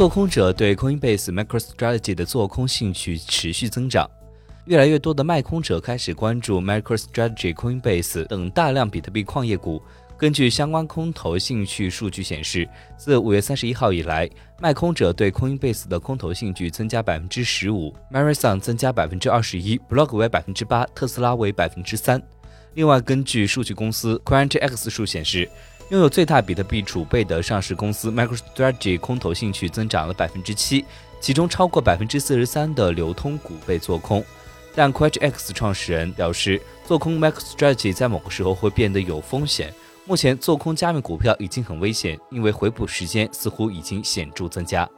做空者对 Coinbase MicroStrategy 的做空兴趣持续增长，越来越多的卖空者开始关注 MicroStrategy、Coinbase 等大量比特币矿业股。根据相关空头兴趣数据显示，自五月三十一号以来，卖空者对 Coinbase 的空头兴趣增加百分之十五，Marathon 增加百分之二十一，Block 为百分之八，特斯拉为百分之三。另外，根据数据公司 CoinX 数显示。拥有最大比特币储备的上市公司 MicroStrategy 空头兴趣增长了百分之七，其中超过百分之四十三的流通股被做空。但 QuetchX 创始人表示，做空 MicroStrategy 在某个时候会变得有风险。目前做空加密股票已经很危险，因为回补时间似乎已经显著增加。